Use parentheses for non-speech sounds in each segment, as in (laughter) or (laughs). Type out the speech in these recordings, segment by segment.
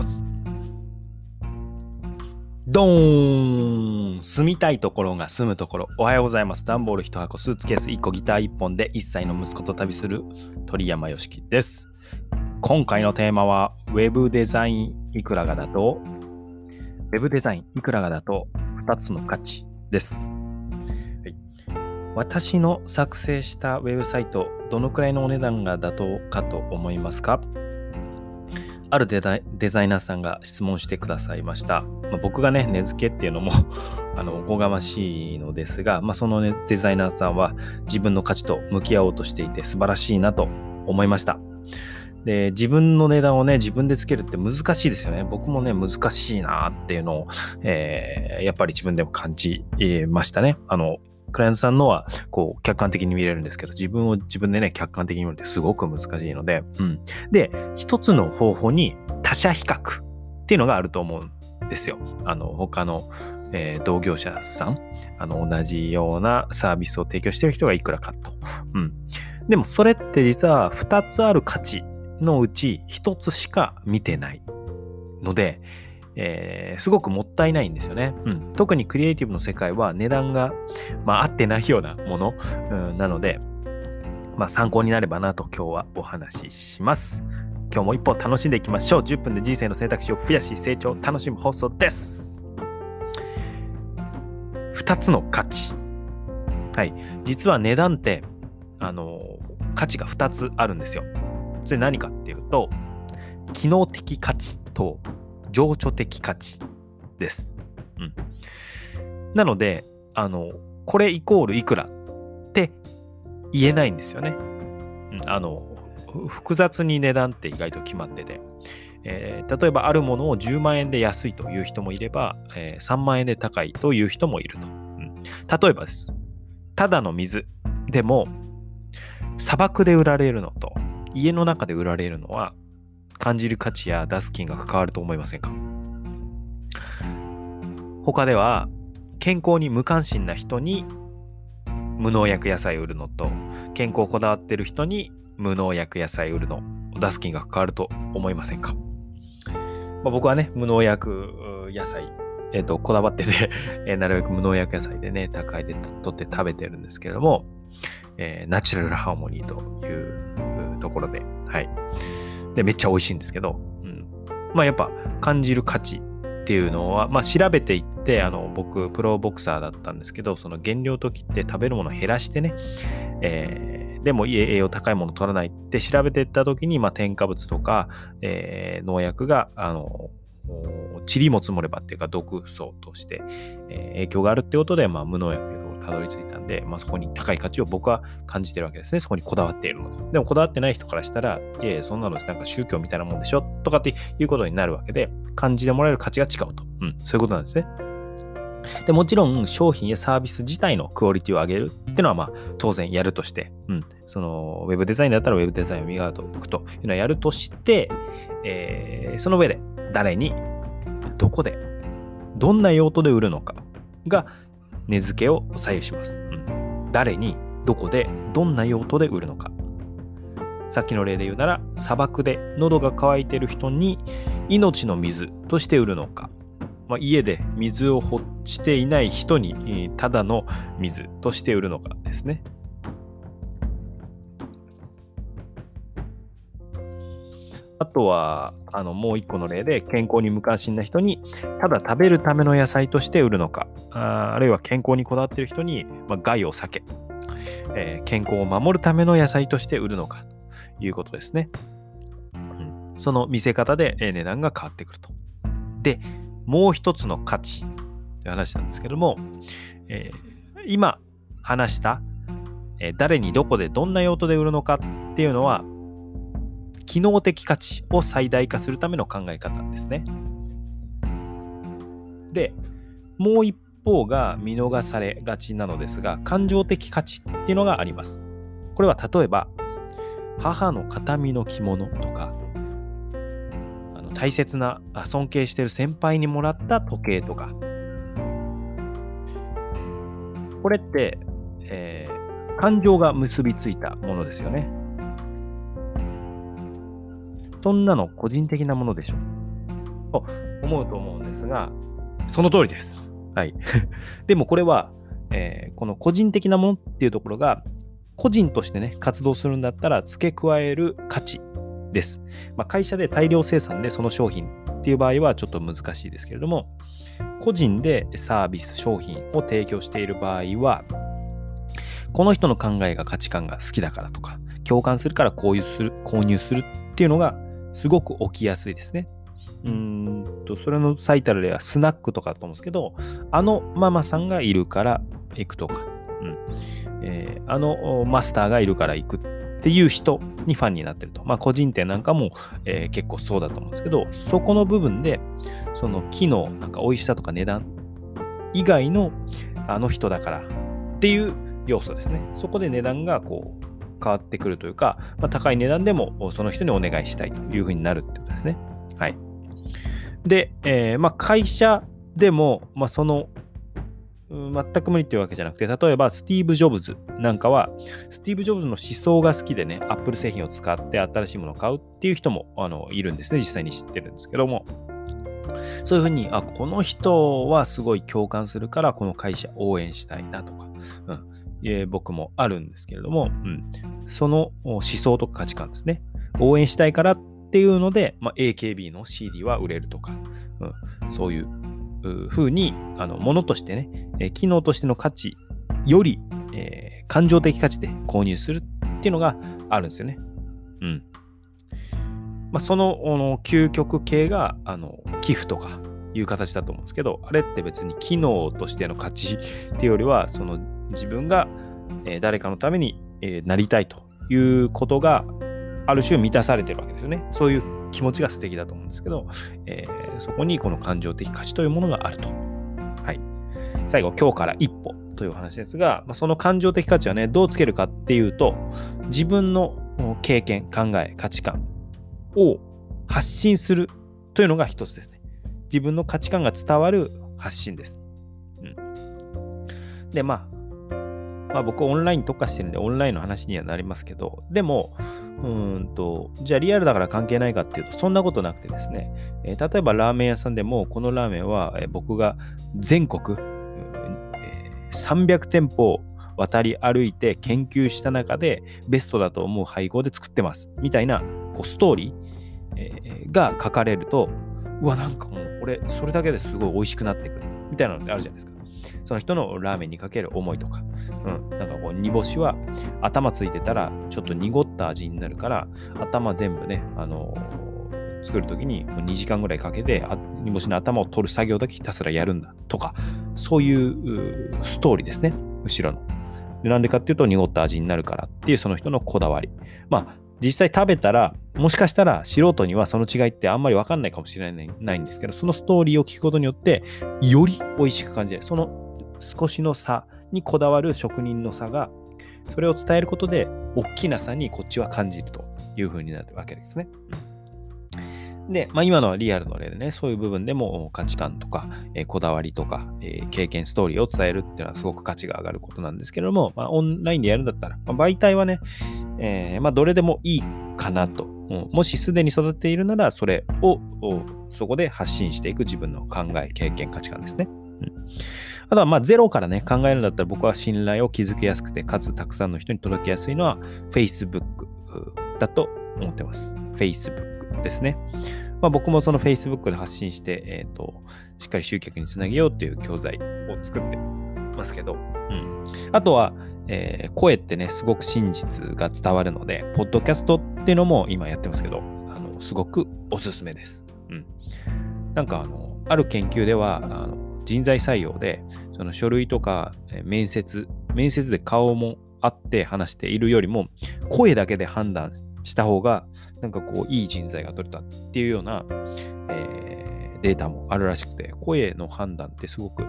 発。ドーン住みたいところが住むところ。おはようございます。段ボール1箱、スーツケース1個、ギター1本で1歳の息子と旅する鳥山よしきです。今回のテーマは、ウェブデザインいくらがだと、ウェブデザインいくらがだと2つの価値です。はい、私の作成したウェブサイト、どのくらいのお値段が妥当かと思いますか？あるデザイナーさんが質問してくださいました。まあ、僕がね、値付けっていうのも (laughs) あの、おこがましいのですが、まあ、その、ね、デザイナーさんは自分の価値と向き合おうとしていて素晴らしいなと思いました。で、自分の値段をね、自分でつけるって難しいですよね。僕もね、難しいなっていうのを、えー、やっぱり自分でも感じましたね。あの、クライアントさんのは、こう、客観的に見れるんですけど、自分を自分でね、客観的に見るってすごく難しいので、うん。で、一つの方法に他者比較っていうのがあると思うんですよ。あの、他の、えー、同業者さん、あの、同じようなサービスを提供してる人がいくらかと。うん。でも、それって実は2つある価値のうち1つしか見てないので、えー、すごくもったいないんですよね、うん。特にクリエイティブの世界は値段が、まあ、合ってないようなもの、うん、なので、まあ、参考になればなと今日はお話しします。今日も一歩楽しんでいきましょう。10分で人生の選択肢を増やし、成長を楽しむ放送です。2つの価値。はい。実は値段って、あの、価値が2つあるんですよ。それ何かっていうと、機能的価値と情緒的価値です。うん。なので、あの、これイコールいくらって言えないんですよね。うん、あの、複雑に値段って意外と決まってて、えー、例えばあるものを10万円で安いという人もいれば、えー、3万円で高いという人もいると。うん、例えばです。ただの水でも砂漠で売られるのと家の中で売られるのは感じる価値や出す金額変わると思いませんか？他では健康に無関心な人に無農薬野菜を売るのと健康をこだわってる人に無農薬野菜を売るの出す金額変わると思いませんか、まあ、僕はね無農薬野菜えっ、ー、と、こだわってて (laughs) え、なるべく無農薬野菜でね、高いで取って食べてるんですけれども、えー、ナチュラルハーモニーというところで、はい。で、めっちゃ美味しいんですけど、うん。まあやっぱ感じる価値っていうのは、まあ調べていって、あの、僕、プロボクサーだったんですけど、その減量ときって食べるものを減らしてね、えー、でも栄養高いもの取らないって調べていったときに、まあ添加物とか、えー、農薬が、あの、塵も積もればっていうか毒素として、えー、影響があるってことで、まあ、無農薬でたどり着いたんで、まあ、そこに高い価値を僕は感じてるわけですね。そこにこだわっているので。でもこだわってない人からしたら、いやいや、そんなのなんか宗教みたいなもんでしょ？とかっていうことになるわけで、感じてもらえる価値が違うと。うん、そういうことなんですね。でもちろん商品やサービス自体のクオリティを上げるっていうのはまあ当然やるとして、うん、そのウェブデザインだったらウェブデザインを磨くというのはやるとして、えー、その上で誰にどこでどんな用途で売るのかが値付けを左右します。うん、誰に、どこで、どんな用途で売るのか。さっきの例で言うなら、砂漠で喉が渇いてる人に命の水として売るのか。まあ、家で水を欲していない人にただの水として売るのかですね。あとは、あのもう一個の例で、健康に無関心な人に、ただ食べるための野菜として売るのか、ああるいは健康にこだわっている人に、まあ、害を避け、えー、健康を守るための野菜として売るのかということですね。うん、その見せ方で値段が変わってくると。で、もう一つの価値という話なんですけども、えー、今話した、えー、誰にどこでどんな用途で売るのかっていうのは、機能的価値を最大化するための考え方ですね。で、もう一方が見逃されがちなのですが、感情的価値っていうのがあります。これは例えば、母の形見の着物とか、あの大切な、尊敬してる先輩にもらった時計とか、これって、えー、感情が結びついたものですよね。そんなの個人的なものでしょ？と思うと思うんですが、その通りです。はい。(laughs) でもこれは、えー、この個人的なものっていうところが、個人としてね、活動するんだったら付け加える価値です。まあ、会社で大量生産でその商品っていう場合はちょっと難しいですけれども、個人でサービス、商品を提供している場合は、この人の考えが価値観が好きだからとか、共感するからこういうする購入するっていうのがすごく起きやすいですね。うんと、それの最たる例はスナックとかだと思うんですけど、あのママさんがいるから行くとか、うんえー、あのマスターがいるから行くっていう人にファンになってると。まあ個人店なんかも、えー、結構そうだと思うんですけど、そこの部分で、その機能、なんか美味しさとか値段以外のあの人だからっていう要素ですね。そこで値段がこう変わってくるというか、まあ、高い値段でもその人にお願いしたいというふうになるってことですね。はい。で、えー、まあ、会社でも、まあ、その全く無理っていうわけじゃなくて、例えばスティーブ・ジョブズなんかは、スティーブ・ジョブズの思想が好きでね、アップル製品を使って新しいものを買うっていう人もあのいるんですね、実際に知ってるんですけども。そういうふうに、あ、この人はすごい共感するから、この会社応援したいなとか、うん、えー、僕もあるんですけれども、うん、その思想とか価値観ですね。応援したいからっていうので、まあ、AKB の CD は売れるとか、うん、そういうふうに、あの、ものとしてね、えー、機能としての価値より、えー、感情的価値で購入するっていうのがあるんですよね。うん。まあ、そのの究極系があの寄付とかいう形だと思うんですけど、あれって別に機能としての価値っていうよりは、その自分が、誰かのために、なりたいということがある種満たされてるわけですよね。そういう気持ちが素敵だと思うんですけど、えー、そこにこの感情的価値というものがあると。はい。最後、今日から一歩という話ですが、まあ、その感情的価値はね、どうつけるかっていうと、自分の経験、考え、価値観を発信するというのが一つですね。自分の価値観が伝わる発信です。うん、で、まあ、まあ僕オンライン特化してるんでオンラインの話にはなりますけど、でも、うんと、じゃあリアルだから関係ないかっていうと、そんなことなくてですね、えー、例えばラーメン屋さんでも、このラーメンは、えー、僕が全国、えー、300店舗渡り歩いて研究した中でベストだと思う配合で作ってます。みたいなこうストーリー、えー、が書かれると、うわ、なんかもうこれ、それだけですごい美味しくなってくる。みたいなのってあるじゃないですか。その人のラーメンにかける思いとか、うん、なんかこう煮干しは頭ついてたらちょっと濁った味になるから頭全部ね、あのー、作るときに2時間ぐらいかけて煮干しの頭を取る作業だけひたすらやるんだとかそういうストーリーですね。後ろの。なんでかっていうと濁った味になるからっていうその人のこだわり。まあ実際食べたら、もしかしたら素人にはその違いってあんまりわかんないかもしれないんですけど、そのストーリーを聞くことによって、より美味しく感じる。その少しの差にこだわる職人の差が、それを伝えることで、大きな差にこっちは感じるというふうになるわけですね。で、まあ、今のはリアルの例でね、そういう部分でも価値観とか、えー、こだわりとか、えー、経験、ストーリーを伝えるっていうのはすごく価値が上がることなんですけれども、まあ、オンラインでやるんだったら、まあ、媒体はね、えー、まあ、どれでもいいかなと。うん、もしすでに育っているなら、それをそこで発信していく自分の考え、経験、価値観ですね。うんあとはまあゼロからね、考えるんだったら僕は信頼を築きやすくて、かつたくさんの人に届きやすいのは Facebook だと思ってます。Facebook ですね。まあ、僕もその Facebook で発信して、えっ、ー、と、しっかり集客につなげようっていう教材を作ってますけど、うん。あとは、えー、声ってね、すごく真実が伝わるので、ポッドキャストっていうのも今やってますけど、あの、すごくおすすめです。うん。なんか、あの、ある研究では、あの人材採用で、その書類とか、面接、面接で顔もあって話しているよりも、声だけで判断した方が、なんかこう、いい人材が取れたっていうような、えー、データもあるらしくて、声の判断ってすごく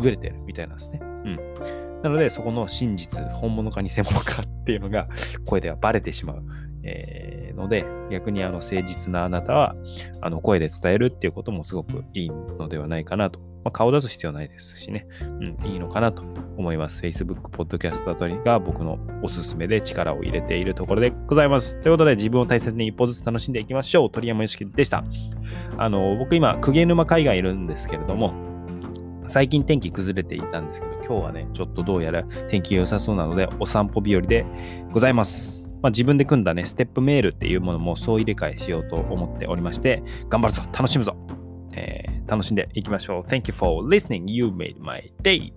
優れてるみたいなんですね。うん。なので、そこの真実、本物か偽物かっていうのが声ではバレてしまう。えー、ので、逆にあの誠実なあなたは、あの声で伝えるっていうこともすごくいいのではないかなとまあ、顔出す必要ないですしね、うん、いいのかなと思います。Facebook、Podcast あたりが僕のおすすめで力を入れているところでございます。ということで、自分を大切に一歩ずつ楽しんでいきましょう。鳥山よしきでした。あの、僕今、鵠沼海岸いるんですけれども、最近天気崩れていたんですけど、今日はね、ちょっとどうやら天気良さそうなので、お散歩日和でございます。まあ、自分で組んだね、ステップメールっていうものも総入れ替えしようと思っておりまして、頑張るぞ楽しむぞ、えー、楽しんでいきましょう。Thank you for listening. You made my day.